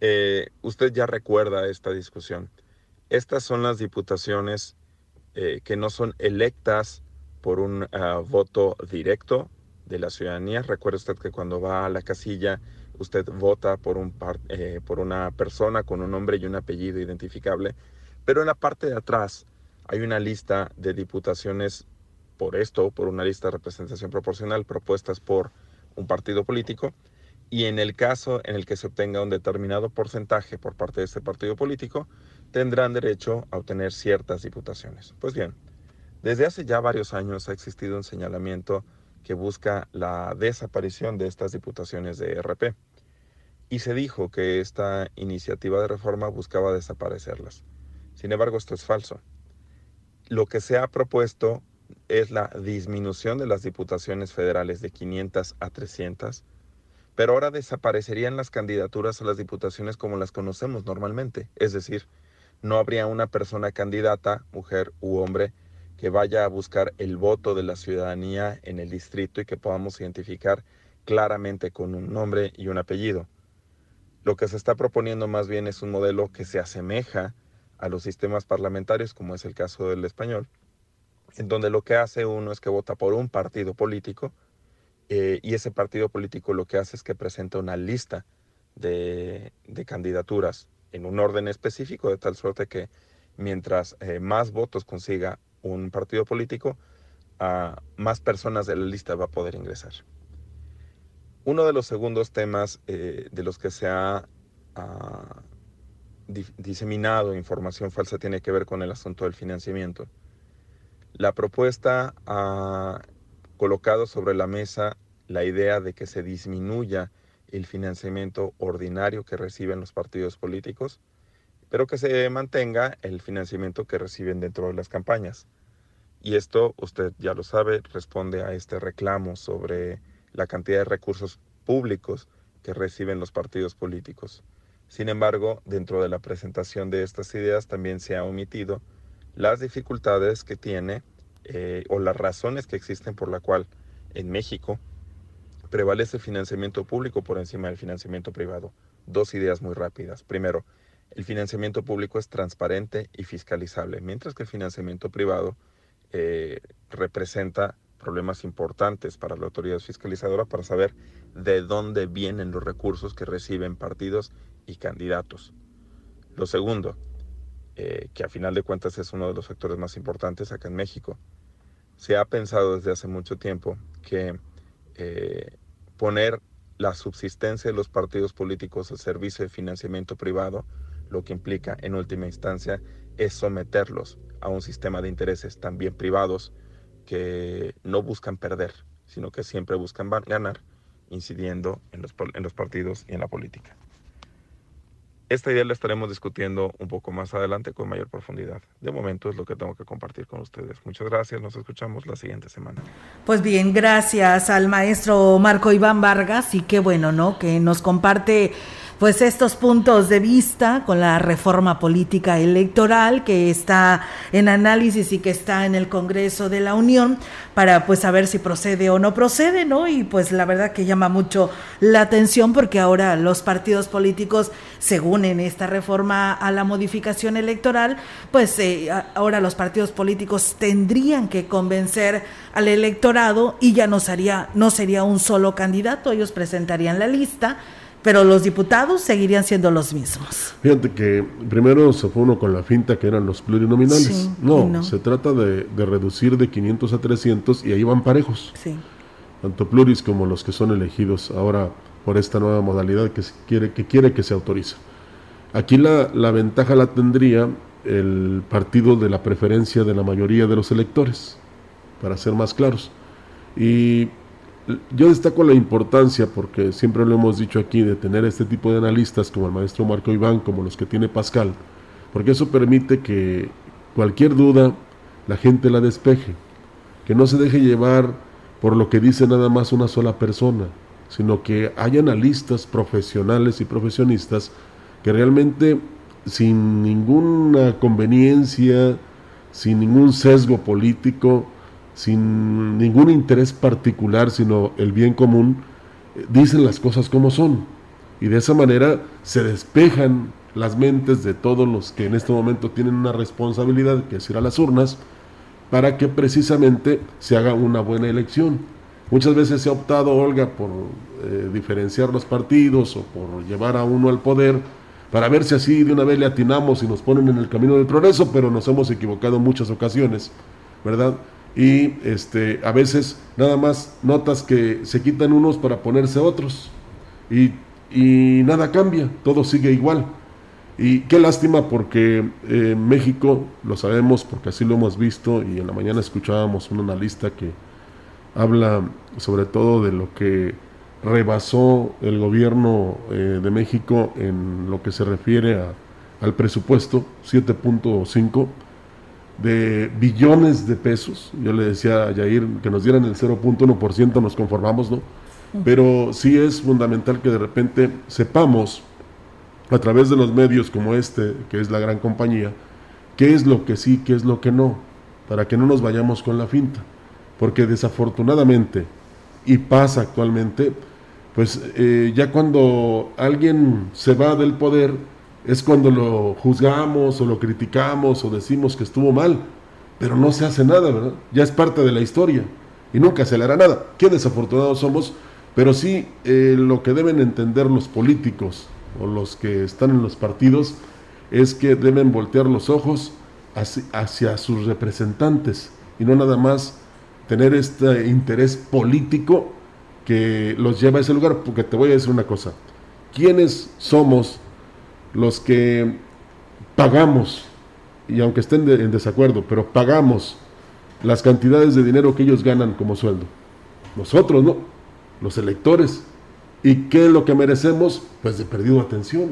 Eh, usted ya recuerda esta discusión. Estas son las diputaciones eh, que no son electas por un uh, voto directo de la ciudadanía. Recuerde usted que cuando va a la casilla, usted vota por, un par, eh, por una persona con un nombre y un apellido identificable, pero en la parte de atrás hay una lista de diputaciones por esto, por una lista de representación proporcional propuestas por un partido político, y en el caso en el que se obtenga un determinado porcentaje por parte de este partido político, tendrán derecho a obtener ciertas diputaciones. Pues bien, desde hace ya varios años ha existido un señalamiento que busca la desaparición de estas diputaciones de RP y se dijo que esta iniciativa de reforma buscaba desaparecerlas. Sin embargo, esto es falso. Lo que se ha propuesto es la disminución de las diputaciones federales de 500 a 300, pero ahora desaparecerían las candidaturas a las diputaciones como las conocemos normalmente, es decir, no habría una persona candidata, mujer u hombre, que vaya a buscar el voto de la ciudadanía en el distrito y que podamos identificar claramente con un nombre y un apellido. Lo que se está proponiendo más bien es un modelo que se asemeja a los sistemas parlamentarios, como es el caso del español, en donde lo que hace uno es que vota por un partido político eh, y ese partido político lo que hace es que presenta una lista de, candidaturas en un orden específico, de tal suerte que mientras eh, más votos consiga un partido político, a más personas de la lista va a poder ingresar. Uno de los segundos temas eh, de los que se ha ah, diseminado información falsa tiene que ver con el asunto del financiamiento. La propuesta ha colocado sobre la mesa la idea de que se disminuya el financiamiento ordinario que reciben los partidos políticos, pero que se mantenga el financiamiento que reciben dentro de las campañas. Y esto, usted ya lo sabe, responde a este reclamo sobre la cantidad de recursos públicos que reciben los partidos políticos. Sin embargo, dentro de la presentación de estas ideas también se ha omitido las dificultades que tiene eh, o las razones que existen por la cual en México prevalece el financiamiento público por encima del financiamiento privado. Dos ideas muy rápidas. Primero, el financiamiento público es transparente y fiscalizable, mientras que el financiamiento privado eh, representa problemas importantes para la autoridad fiscalizadora para saber de dónde vienen los recursos que reciben partidos y candidatos. Lo segundo, eh, que a final de cuentas es uno de los factores más importantes acá en México, se ha pensado desde hace mucho tiempo que eh, poner la subsistencia de los partidos políticos al servicio de financiamiento privado, lo que implica en última instancia es someterlos a un sistema de intereses también privados que no buscan perder, sino que siempre buscan ganar, incidiendo en los, en los partidos y en la política. Esta idea la estaremos discutiendo un poco más adelante con mayor profundidad. De momento es lo que tengo que compartir con ustedes. Muchas gracias, nos escuchamos la siguiente semana. Pues bien, gracias al maestro Marco Iván Vargas y qué bueno, ¿no? Que nos comparte pues estos puntos de vista con la reforma política electoral que está en análisis y que está en el Congreso de la Unión para pues saber si procede o no procede, ¿no? Y pues la verdad que llama mucho la atención porque ahora los partidos políticos, según en esta reforma a la modificación electoral, pues eh, ahora los partidos políticos tendrían que convencer al electorado y ya no sería, no sería un solo candidato, ellos presentarían la lista pero los diputados seguirían siendo los mismos. Fíjate que primero se fue uno con la finta que eran los plurinominales. no, se trata de, reducir de 500 a 300 y ahí van parejos. Sí. Tanto pluris como los que son elegidos ahora por esta nueva modalidad que quiere que, quiere que se autorice. Aquí la, la ventaja la tendría el partido de la preferencia de la mayoría de los electores, para ser más claros. Y yo destaco la importancia, porque siempre lo hemos dicho aquí, de tener este tipo de analistas como el maestro Marco Iván, como los que tiene Pascal, porque eso permite que cualquier duda la gente la despeje, que no se deje llevar por lo que dice nada más una sola persona, sino que haya analistas profesionales y profesionistas que realmente sin ninguna conveniencia, sin ningún sesgo político, sin ningún interés particular, sino el bien común, eh, dicen las cosas como son. Y de esa manera se despejan las mentes de todos los que en este momento tienen una responsabilidad, que es ir a las urnas, para que precisamente se haga una buena elección. Muchas veces se ha optado, Olga, por eh, diferenciar los partidos o por llevar a uno al poder, para ver si así de una vez le atinamos y nos ponen en el camino del progreso, pero nos hemos equivocado en muchas ocasiones, ¿verdad? Y este, a veces nada más notas que se quitan unos para ponerse otros y, y nada cambia, todo sigue igual. Y qué lástima porque eh, México, lo sabemos porque así lo hemos visto y en la mañana escuchábamos un analista que habla sobre todo de lo que rebasó el gobierno eh, de México en lo que se refiere al presupuesto, 7.5 de billones de pesos. Yo le decía a Yair que nos dieran el 0.1%, nos conformamos, ¿no? Pero sí es fundamental que de repente sepamos a través de los medios como este, que es la gran compañía, qué es lo que sí, qué es lo que no, para que no nos vayamos con la finta. Porque desafortunadamente, y pasa actualmente, pues eh, ya cuando alguien se va del poder, es cuando lo juzgamos o lo criticamos o decimos que estuvo mal, pero no se hace nada, ¿verdad? Ya es parte de la historia y nunca se le hará nada. Qué desafortunados somos, pero sí eh, lo que deben entender los políticos o los que están en los partidos es que deben voltear los ojos hacia, sus representantes y no nada más tener este interés político que los lleva a ese lugar, porque te voy a decir una cosa, ¿quiénes somos los que pagamos, y aunque estén en desacuerdo, pero pagamos las cantidades de dinero que ellos ganan como sueldo. Nosotros, ¿no? Los electores. ¿Y qué es lo que merecemos? Pues de perdido atención.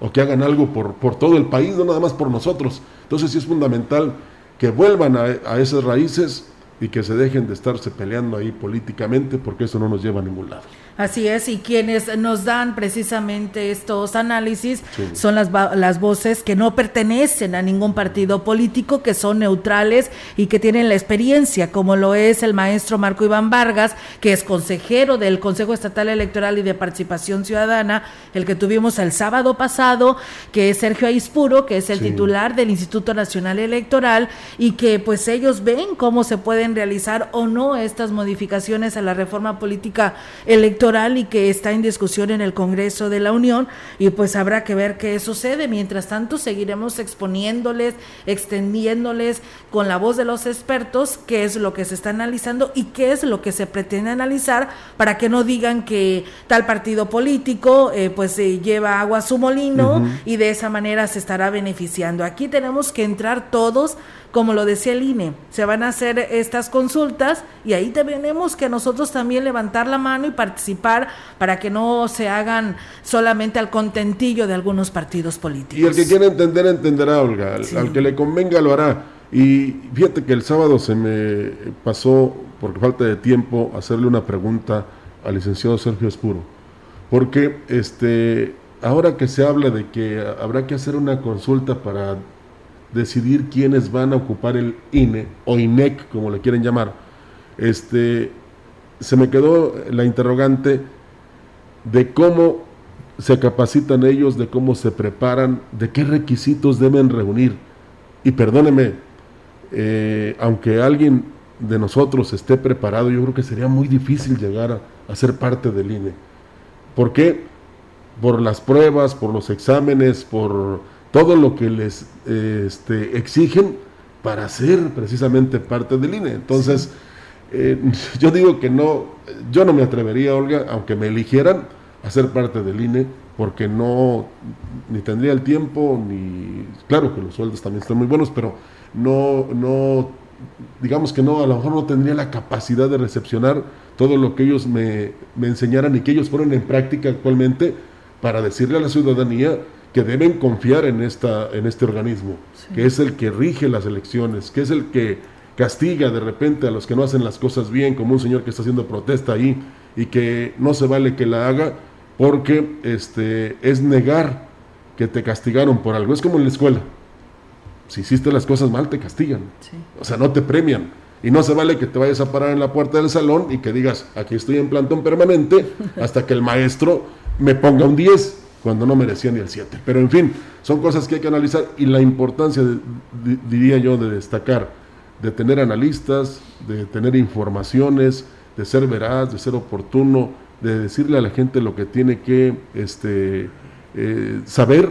O que hagan algo por, por todo el país, no nada más por nosotros. Entonces sí es fundamental que vuelvan a, a esas raíces y que se dejen de estarse peleando ahí políticamente porque eso no nos lleva a ningún lado. Así es, y quienes nos dan precisamente estos análisis son las, las voces que no pertenecen a ningún partido político, que son neutrales y que tienen la experiencia, como lo es el maestro Marco Iván Vargas, que es consejero del Consejo Estatal Electoral y de Participación Ciudadana, el que tuvimos el sábado pasado, que es Sergio Aispuro, que es el titular del Instituto Nacional Electoral, y que pues ellos ven cómo se pueden realizar o no estas modificaciones a la reforma política electoral y que está en discusión en el Congreso de la Unión y pues habrá que ver qué sucede. Mientras tanto, seguiremos exponiéndoles, extendiéndoles con la voz de los expertos qué es lo que se está analizando y qué es lo que se pretende analizar para que no digan que tal partido político eh, pues lleva agua a su molino y de esa manera se estará beneficiando. Aquí tenemos que entrar todos como lo decía el INE, se van a hacer estas consultas y ahí tenemos que nosotros también levantar la mano y participar para que no se hagan solamente al contentillo de algunos partidos políticos. Y el que quiera entender, entenderá, Olga. Al, que le convenga, lo hará. Y fíjate que el sábado se me pasó, por falta de tiempo, hacerle una pregunta al licenciado Sergio Espuro. Porque este, ahora que se habla de que habrá que hacer una consulta para decidir quiénes van a ocupar el INE o INEC, como le quieren llamar, este, se me quedó la interrogante de cómo se capacitan ellos, de cómo se preparan, de qué requisitos deben reunir. Y perdóneme, eh, aunque alguien de nosotros esté preparado, yo creo que sería muy difícil llegar a, a ser parte del INE. ¿Por qué? Por las pruebas, por los exámenes, por todo lo que les este, exigen para ser precisamente parte del INE. Entonces, eh, yo digo que no, yo no me atrevería, Olga, aunque me eligieran, a ser parte del INE, porque no, ni tendría el tiempo, ni, claro que los sueldos también están muy buenos, pero no, no, digamos que no, a lo mejor no tendría la capacidad de recepcionar todo lo que ellos me, me enseñaran y que ellos ponen en práctica actualmente para decirle a la ciudadanía que deben confiar en, esta, en este organismo, que es el que rige las elecciones, que es el que castiga de repente a los que no hacen las cosas bien, como un señor que está haciendo protesta ahí y que no se vale que la haga porque este, es negar que te castigaron por algo. Es como en la escuela. Si hiciste las cosas mal, te castigan. O sea, no te premian. Y no se vale que te vayas a parar en la puerta del salón y que digas, aquí estoy en plantón permanente hasta que el maestro me ponga un 10 cuando no merecía ni el 7. Pero en fin, son cosas que hay que analizar y la importancia, diría yo, de destacar, de tener analistas, de tener informaciones, de ser veraz, de ser oportuno, de decirle a la gente lo que tiene que este, eh, saber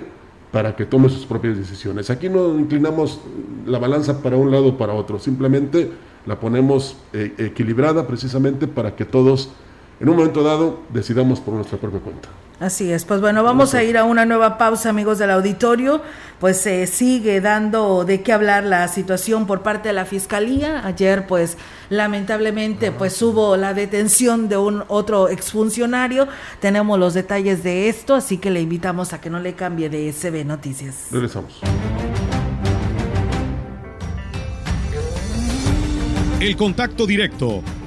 para que tome sus propias decisiones. Aquí no inclinamos la balanza para un lado o para otro, simplemente la ponemos eh, equilibrada precisamente para que todos en un momento dado decidamos por nuestra propia cuenta. Así es, pues bueno, vamos a ir a una nueva pausa, amigos del auditorio. Pues se sigue dando de qué hablar la situación por parte de la fiscalía. Ayer, pues lamentablemente, pues hubo la detención de un otro exfuncionario. Tenemos los detalles de esto, así que le invitamos a que no le cambie de SB Noticias. Regresamos. El contacto directo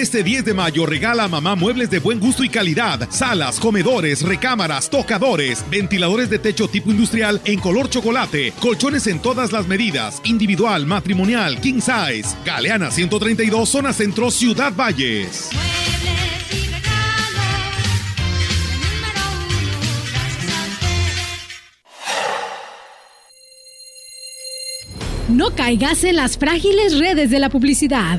Este 10 de mayo regala a mamá muebles de buen gusto y calidad, salas, comedores, recámaras, tocadores, ventiladores de techo tipo industrial en color chocolate, colchones en todas las medidas, individual, matrimonial, king size. Galeana 132, zona centro, Ciudad Valles. No caigas en las frágiles redes de la publicidad.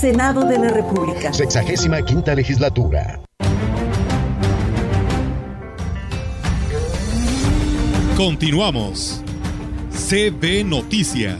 Senado de la República. Sexagésima quinta legislatura. Continuamos. CB Noticias.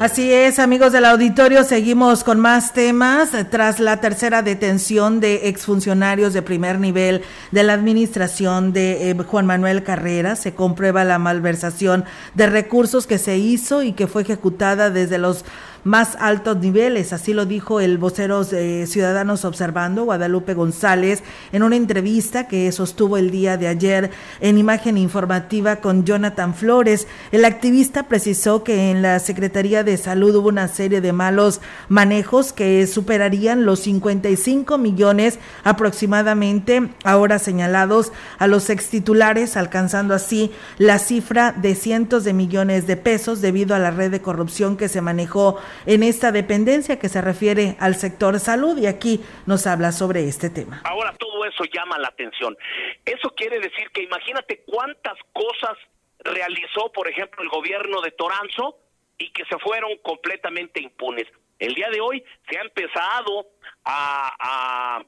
Así es, amigos del auditorio, seguimos con más temas. Tras la tercera detención de exfuncionarios de primer nivel de la administración de eh, Juan Manuel Carrera, se comprueba la malversación de recursos que se hizo y que fue ejecutada desde los más altos niveles. Así lo dijo el vocero de Ciudadanos Observando, Guadalupe González, en una entrevista que sostuvo el día de ayer en imagen informativa con Jonathan Flores. El activista precisó que en la Secretaría de Salud hubo una serie de malos manejos que superarían los 55 millones aproximadamente ahora señalados a los extitulares, alcanzando así la cifra de cientos de millones de pesos debido a la red de corrupción que se manejó en esta dependencia que se refiere al sector salud y aquí nos habla sobre este tema. Ahora todo eso llama la atención. Eso quiere decir que imagínate cuántas cosas realizó, por ejemplo, el gobierno de Toranzo y que se fueron completamente impunes. El día de hoy se ha empezado a,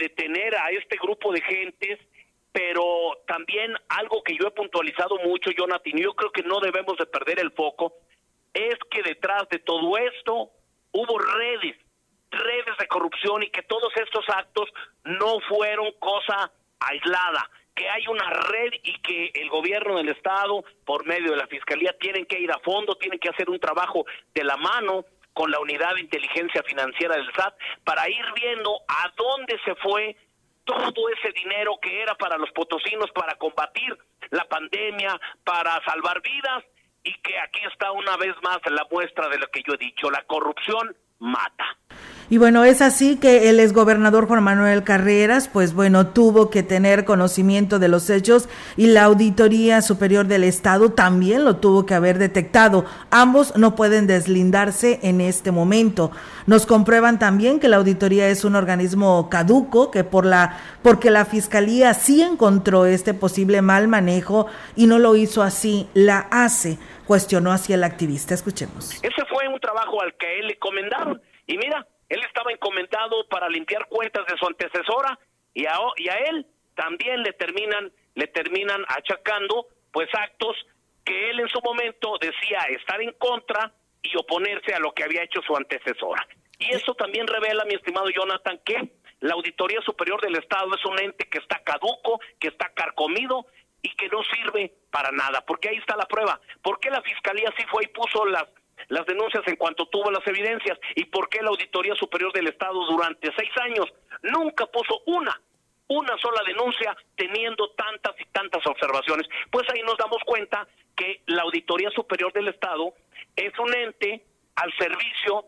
detener a este grupo de gentes, pero también algo que yo he puntualizado mucho, Jonathan, yo creo que no debemos de perder el foco, es que detrás de todo esto hubo redes, redes de corrupción y que todos estos actos no fueron cosa aislada, que hay una red y que el gobierno del estado por medio de la fiscalía tienen que ir a fondo, tienen que hacer un trabajo de la mano con la unidad de inteligencia financiera del SAT para ir viendo a dónde se fue todo ese dinero que era para los potosinos para combatir la pandemia, para salvar vidas y que aquí está una vez más la muestra de lo que yo he dicho, la corrupción mata. Y bueno, es así que el exgobernador Juan Manuel Carreras, pues bueno, tuvo que tener conocimiento de los hechos y la Auditoría Superior del Estado también lo tuvo que haber detectado. Ambos no pueden deslindarse en este momento. Nos comprueban también que la auditoría es un organismo caduco, que por la, porque la Fiscalía sí encontró este posible mal manejo y no lo hizo así, la hace, cuestionó hacia el activista. Escuchemos. Ese fue un trabajo al que él le comendaron. Y mira, él estaba encomendado para limpiar cuentas de su antecesora y a, y a él también le terminan le terminan achacando pues actos que él en su momento decía estar en contra y oponerse a lo que había hecho su antecesora. Y eso también revela, mi estimado Jonathan, que la Auditoría Superior del Estado es un ente que está caduco, que está carcomido y que no sirve para nada, porque ahí está la prueba. ¿Por qué la Fiscalía sí fue y puso las las denuncias en cuanto tuvo las evidencias y por qué la Auditoría Superior del Estado durante seis años nunca puso una, una sola denuncia teniendo tantas y tantas observaciones. Pues ahí nos damos cuenta que la Auditoría Superior del Estado es un ente al servicio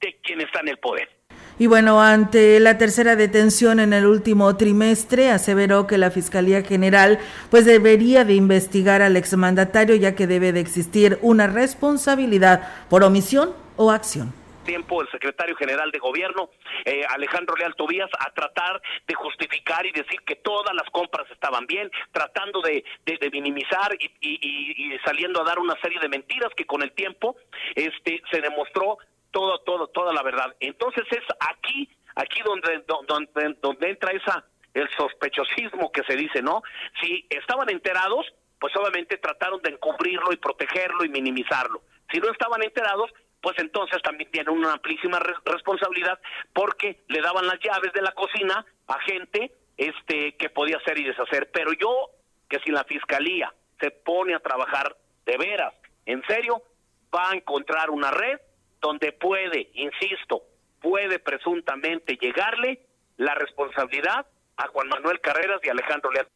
de quien está en el poder. Y bueno, ante la tercera detención en el último trimestre, aseveró que la Fiscalía General pues debería de investigar al exmandatario ya que debe de existir una responsabilidad por omisión o acción. Tiempo el secretario general de gobierno, eh, Alejandro Leal Tobías, a tratar de justificar y decir que todas las compras estaban bien, tratando de, minimizar y, y, saliendo a dar una serie de mentiras que con el tiempo este, se demostró todo, todo, toda la verdad. Entonces es aquí, aquí donde, donde, donde entra esa, el sospechosismo que se dice, ¿no? Si estaban enterados, pues obviamente trataron de encubrirlo y protegerlo y minimizarlo. Si no estaban enterados, pues entonces también tienen una amplísima responsabilidad porque le daban las llaves de la cocina a gente este que podía hacer y deshacer. Pero yo que si la fiscalía se pone a trabajar de veras, en serio, va a encontrar una red donde puede, insisto, puede presuntamente llegarle la responsabilidad a Juan Manuel Carreras y Alejandro Leal.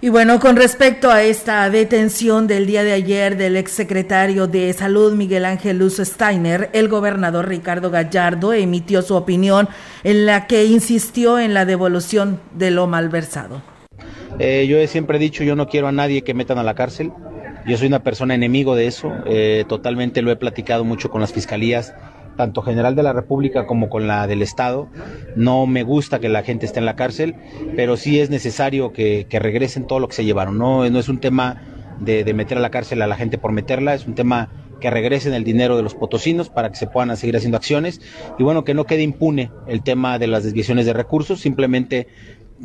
Y bueno, con respecto a esta detención del día de ayer del exsecretario de Salud Miguel Ángel Luz Steiner, el gobernador Ricardo Gallardo emitió su opinión en la que insistió en la devolución de lo malversado. Eh, yo he siempre dicho, yo no quiero a nadie que metan a la cárcel. Yo soy una persona enemigo de eso, eh, totalmente lo he platicado mucho con las fiscalías, tanto general de la República como con la del Estado. No me gusta que la gente esté en la cárcel, pero sí es necesario que, regresen todo lo que se llevaron. No, no es un tema de, de, meter a la cárcel a la gente por meterla, es un tema que regresen el dinero de los potosinos para que se puedan seguir haciendo acciones y bueno, que no quede impune el tema de las desviaciones de recursos, simplemente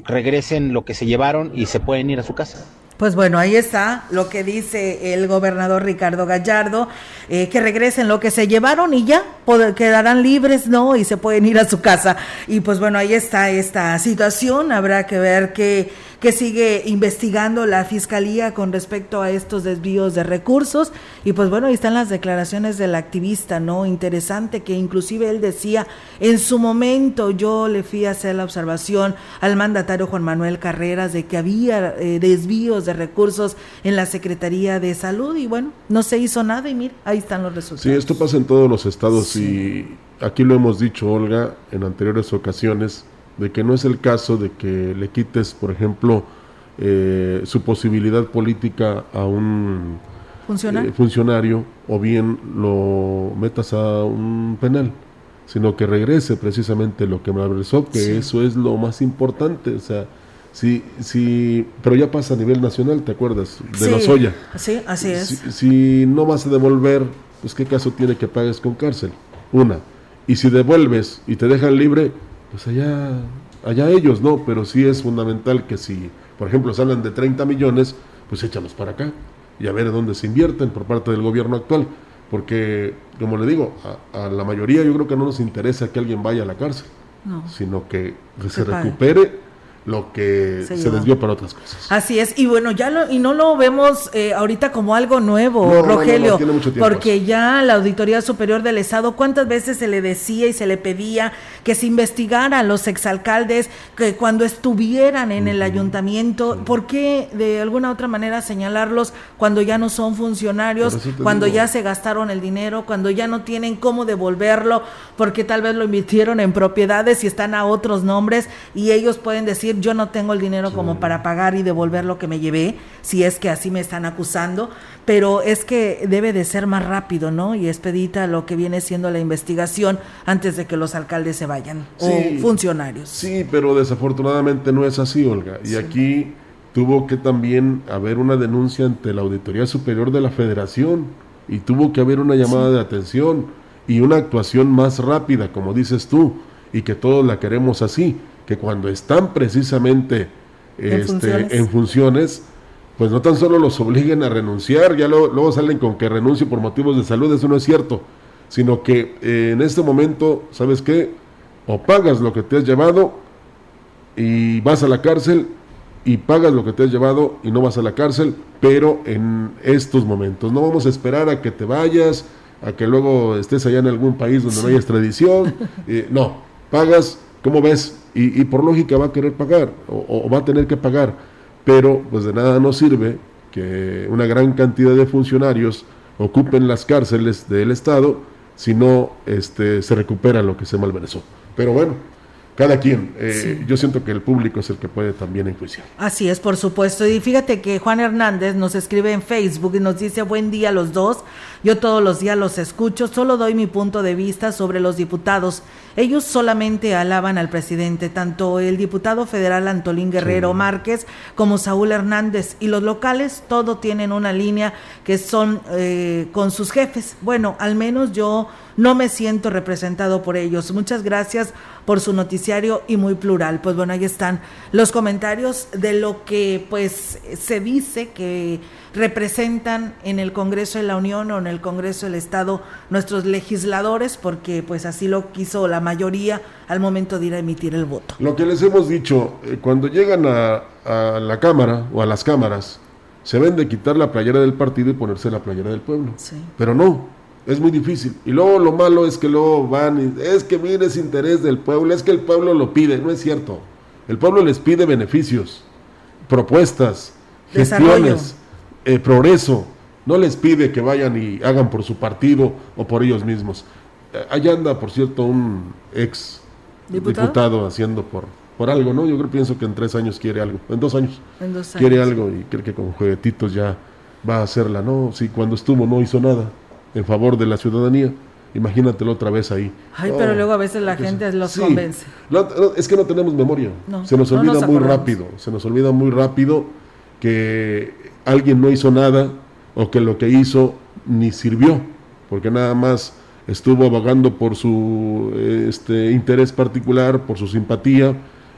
regresen lo que se llevaron y se pueden ir a su casa. Pues bueno, ahí está lo que dice el gobernador Ricardo Gallardo, eh, que regresen lo que se llevaron y ya quedarán libres, ¿no? Y se pueden ir a su casa. Y pues bueno, ahí está esta situación, habrá que ver qué que sigue investigando la fiscalía con respecto a estos desvíos de recursos. Y pues bueno, ahí están las declaraciones del activista, ¿no? Interesante que inclusive él decía, en su momento yo le fui a hacer la observación al mandatario Juan Manuel Carreras de que había eh, desvíos de recursos en la Secretaría de Salud y bueno, no se hizo nada y mira, ahí están los resultados. Sí, esto pasa en todos los estados y aquí lo hemos dicho, Olga, en anteriores ocasiones de que no es el caso de que le quites, por ejemplo, eh, su posibilidad política a un eh, funcionario o bien lo metas a un penal, sino que regrese precisamente lo que me averso, que eso es lo más importante, o sea, sí, sí, pero ya pasa a nivel nacional, ¿te acuerdas? De la Soya. Sí, así es. Si, si, no vas a devolver, pues qué caso tiene que pagues con cárcel, una. Y si devuelves y te dejan libre, pues allá allá ellos, ¿no? Pero sí es fundamental que si, por ejemplo, salen de 30 millones, pues échalos para acá y a ver dónde se invierten por parte del gobierno actual. Porque, como le digo, a, la mayoría yo creo que no nos interesa que alguien vaya a la cárcel, sino que se, recupere lo que se, desvió para otras cosas. Así es, y bueno, ya lo, y no lo vemos eh, ahorita como algo nuevo, Rogelio, porque ya la Auditoría Superior del Estado, ¿cuántas veces se le decía y se le pedía que se investigara a los exalcaldes que cuando estuvieran en el ayuntamiento? ¿Por qué de alguna otra manera señalarlos cuando ya no son funcionarios, cuando ya se gastaron el dinero, cuando ya no tienen cómo devolverlo, porque tal vez lo invirtieron en propiedades y están a otros nombres y ellos pueden decir yo no tengo el dinero como para pagar y devolver lo que me llevé, si es que así me están acusando, pero es que debe de ser más rápido, ¿no? Y expedita lo que viene siendo la investigación antes de que los alcaldes se vayan o funcionarios. Sí, pero desafortunadamente no es así, Olga. Y aquí tuvo que también haber una denuncia ante la Auditoría Superior de la Federación y tuvo que haber una llamada de atención y una actuación más rápida, como dices tú, y que todos la queremos así que cuando están precisamente ¿En, este, funciones? pues no tan solo los obliguen a renunciar, ya luego salen con que renuncie por motivos de salud, eso no es cierto, sino que eh, en este momento, ¿sabes qué? O pagas lo que te has llevado y vas a la cárcel, y pagas lo que te has llevado y no vas a la cárcel, pero en estos momentos. No vamos a esperar a que te vayas, a que luego estés allá en algún país donde no hay extradición. Eh, no, pagas, ¿cómo ves? y, por lógica va a querer pagar o, va a tener que pagar, pero pues de nada nos sirve que una gran cantidad de funcionarios ocupen las cárceles del Estado si no este, se recupera lo que se malversó. Pero bueno, cada quien. Eh, yo siento que el público es el que puede también enjuiciar. Así es, por supuesto. Y fíjate que Juan Hernández nos escribe en Facebook y nos dice buen día a los dos. Yo todos los días los escucho, solo doy mi punto de vista sobre los diputados. Ellos solamente alaban al presidente, tanto el diputado federal Antolín Guerrero Márquez como Saúl Hernández. Y los locales, todo tienen una línea que son eh, con sus jefes. Bueno, al menos yo no me siento representado por ellos. Muchas gracias por su noticiario y muy plural. Pues bueno, ahí están los comentarios de lo que pues se dice que representan en el Congreso de la Unión o en el Congreso del Estado nuestros legisladores, porque pues así lo quiso la mayoría al momento de ir a emitir el voto. Lo que les hemos dicho, eh, cuando llegan a, a la Cámara o a las cámaras, se ven de quitar la playera del partido y ponerse la playera del pueblo. Sí. Pero no, es muy difícil. Y luego lo malo es que luego van y es que mire ese interés del pueblo, es que el pueblo lo pide, no es cierto. El pueblo les pide beneficios, propuestas, gestiones, eh, progreso. No les pide que vayan y hagan por su partido o por ellos mismos. Eh, allá anda, por cierto, un ex ¿Diputado? haciendo por, por algo, ¿no? Yo creo pienso que en tres años quiere algo, en dos años, en dos años. quiere algo y cree que con juguetitos ya va a hacerla. No, si cuando estuvo no hizo nada en favor de la ciudadanía. Imagínatelo otra vez ahí. Ay, pero luego a veces la gente los convence. es que no tenemos memoria. se nos olvida muy rápido. Se nos olvida muy rápido que alguien no hizo nada o que lo que hizo ni sirvió, porque nada más estuvo vagando por su este, interés particular, por su simpatía,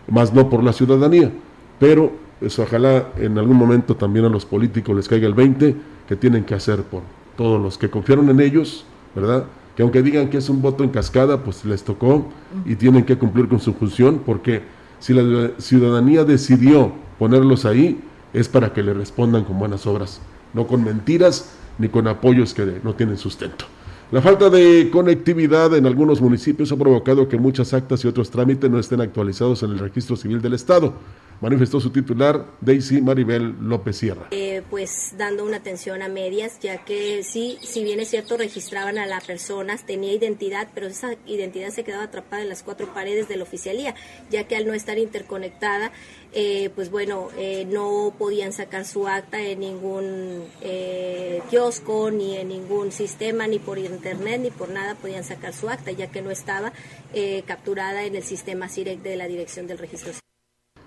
más no por la ciudadanía. Pero eso ojalá en algún momento también a los políticos les caiga el 20 que tienen que hacer por, todos los que confiaron en ellos, ¿verdad? Que aunque digan que es un voto en cascada, pues les tocó y tienen que cumplir con su función, porque si la ciudadanía decidió ponerlos ahí, es para que le respondan con buenas obras, no con mentiras ni con apoyos que no tienen sustento. La falta de conectividad en algunos municipios ha provocado que muchas actas y otros trámites no estén actualizados en el registro civil del Estado manifestó su titular, Daisy Maribel López Sierra. Eh, pues dando una atención a medias, ya que sí, si bien es cierto, registraban a las personas, tenía identidad, pero esa identidad se quedaba atrapada en las cuatro paredes de la oficialía, ya que al no estar interconectada, eh, pues bueno, eh, no podían sacar su acta en ningún kiosco, ni en ningún sistema, ni por internet, ni por nada podían sacar su acta, ya que no estaba capturada en el sistema CIREC de la Dirección del Registro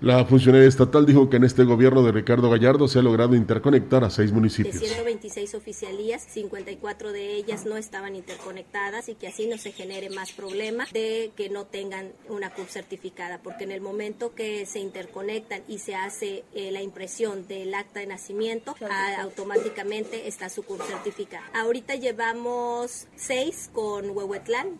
La funcionaria estatal dijo que en este gobierno de Ricardo Gallardo se ha logrado interconectar a seis municipios. De 126 oficialías, 54 de ellas no estaban interconectadas y que así no se genere más problema de que no tengan una CUP certificada, porque en el momento que se interconectan y se hace eh, la impresión del acta de nacimiento, a, automáticamente está su CUP certificada. Ahorita llevamos seis con Huehuetlán,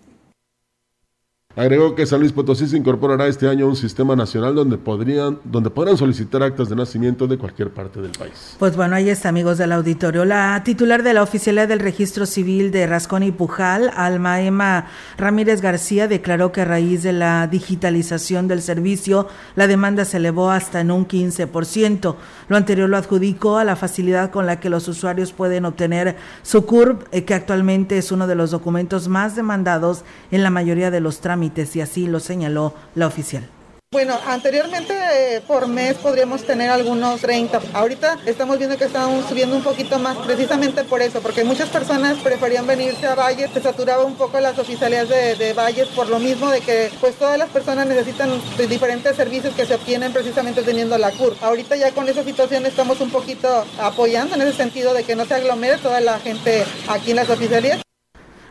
Agregó que San Luis Potosí se incorporará este año a un sistema nacional donde podrían, donde podrán solicitar actas de nacimiento de cualquier parte del país. Pues bueno, ahí está, amigos del auditorio. La titular de la Oficialidad del Registro Civil de Rascón y Pujal, Alma Emma Ramírez García, declaró que a raíz de la digitalización del servicio, la demanda se elevó hasta en un 15%. Lo anterior lo adjudicó a la facilidad con la que los usuarios pueden obtener su CURP, eh, que actualmente es uno de los documentos más demandados en la mayoría de los trámites y así lo señaló la oficial. Bueno, anteriormente eh, por mes podríamos tener algunos 30. Ahorita estamos viendo que estamos subiendo un poquito más, precisamente por eso, porque muchas personas preferían venirse a Valles, se saturaba un poco las oficialías de, Valles por lo mismo de que pues todas las personas necesitan diferentes servicios que se obtienen precisamente teniendo la CUR. Ahorita ya con esa situación estamos un poquito apoyando en ese sentido de que no se aglomere toda la gente aquí en las oficialías.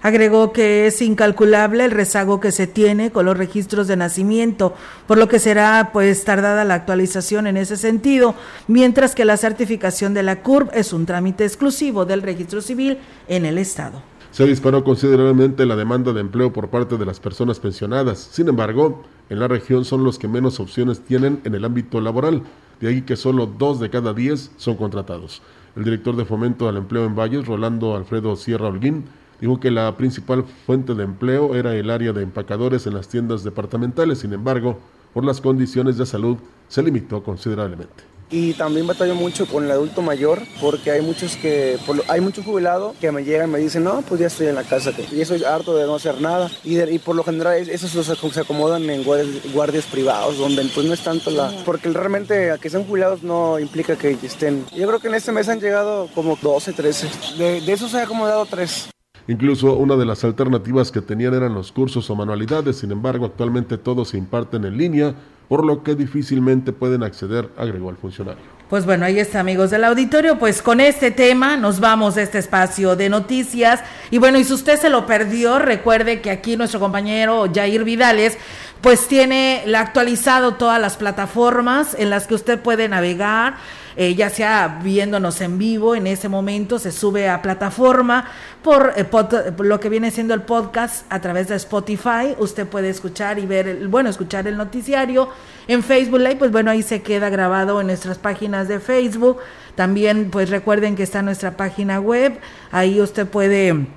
Agregó que es incalculable el rezago que se tiene con los registros de nacimiento, por lo que será pues tardada la actualización en ese sentido, mientras que la certificación de la CURB es un trámite exclusivo del registro civil en el estado. Se disparó considerablemente la demanda de empleo por parte de las personas pensionadas. Sin embargo, en la región son los que menos opciones tienen en el ámbito laboral, de ahí que solo dos de cada diez son contratados. El director de Fomento al Empleo en Valles, Rolando Alfredo Sierra Holguín, Dijo que la principal fuente de empleo era el área de empacadores en las tiendas departamentales, sin embargo, por las condiciones de salud se limitó considerablemente. Y también batallo mucho con el adulto mayor porque hay muchos que hay muchos jubilados que me llegan y me dicen, no, pues ya estoy en la casa y eso es harto de no hacer nada. Y, y por lo general esos se acomodan en guardias, privados donde pues no es tanto la... Porque realmente a que sean jubilados no implica que estén... Yo creo que en este mes han llegado como 12, 13. De, de esos se ha acomodado 3. Incluso una de las alternativas que tenían eran los cursos o manualidades, sin embargo actualmente todos se imparten en línea, por lo que difícilmente pueden acceder, agregó el funcionario. Pues bueno, ahí está amigos del auditorio, pues con este tema nos vamos a este espacio de noticias y bueno, y si usted se lo perdió, recuerde que aquí nuestro compañero Jair Vidales pues tiene actualizado todas las plataformas en las que usted puede navegar eh, ya sea viéndonos en vivo en ese momento, se sube a plataforma por eh, lo que viene siendo el podcast a través de Spotify. Usted puede escuchar y ver, el, bueno, escuchar el noticiario. En Facebook Live, pues bueno, ahí se queda grabado en nuestras páginas de Facebook. También, pues recuerden que está nuestra página web. Ahí usted puede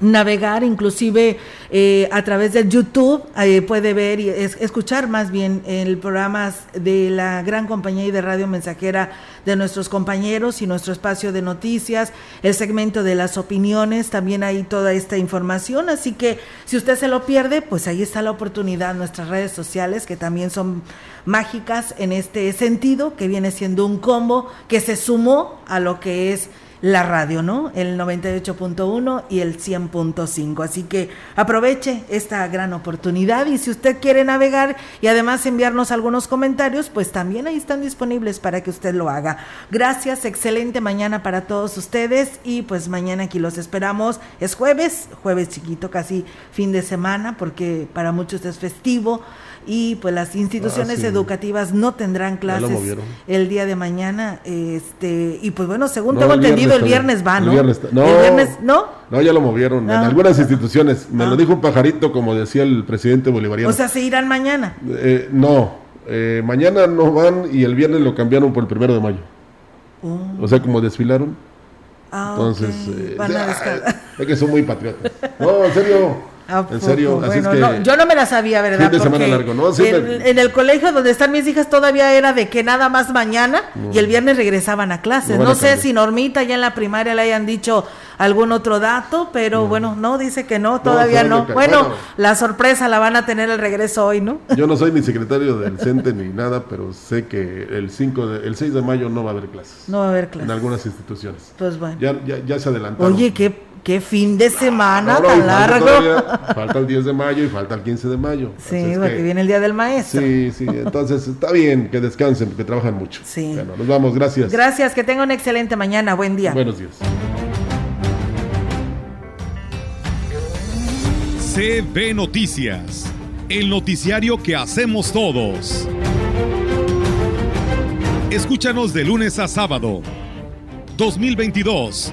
navegar inclusive eh, a través de YouTube eh, puede ver y escuchar más bien el programa de la gran compañía y de radio mensajera de nuestros compañeros y nuestro espacio de noticias el segmento de las opiniones también hay toda esta información. Así que si usted se lo pierde pues ahí está la oportunidad nuestras redes sociales que también son mágicas en este sentido que viene siendo un combo que se sumó a lo que es la radio, ¿no? El 98.1 y el 100.5. Así que aproveche esta gran oportunidad y si usted quiere navegar y además enviarnos algunos comentarios, pues también ahí están disponibles para que usted lo haga. Gracias, excelente mañana para todos ustedes y pues mañana aquí los esperamos. Es jueves, jueves chiquito, casi fin de semana, porque para muchos es festivo y pues las instituciones ah, educativas no tendrán clases el día de mañana este y pues bueno según tengo entendido el viernes va no el viernes, no, no ya lo movieron. En ah. algunas instituciones. Me lo ah. dijo un pajarito como decía el presidente bolivariano. O sea se irán mañana eh, no. Eh, mañana no van y el viernes lo cambiaron por el primero de mayo. Oh. o sea como desfilaron. Entonces eh, es que son muy patriotas. No en serio en pues, serio, así es que yo no me la sabía, ¿verdad? Fin de semana largo, ¿no? en, el colegio donde están mis hijas todavía era de que nada más mañana y el viernes regresaban a clases. No, sé si Normita ya en la primaria le hayan dicho algún otro dato, pero bueno, no, dice que no, todavía no. Bueno, la sorpresa la van a tener el regreso hoy, ¿no? Yo no soy ni secretario del CENTE ni nada, pero sé que el 5 de, el 6 de mayo no va a haber clases. No va a haber clases. En algunas instituciones. Pues bueno. Ya, ya, ya se adelantó. Oye, qué qué fin de semana tan largo. falta el 10 de mayo y falta el 15 de mayo. Sí, porque viene el día del maestro. Sí, sí, entonces está bien que descansen, porque trabajan mucho. Sí. Bueno, nos vamos, gracias. Gracias, que tengan una excelente mañana, buen día. Buenos días. CB Noticias, el noticiario que hacemos todos. Escúchanos de lunes a sábado. 2022.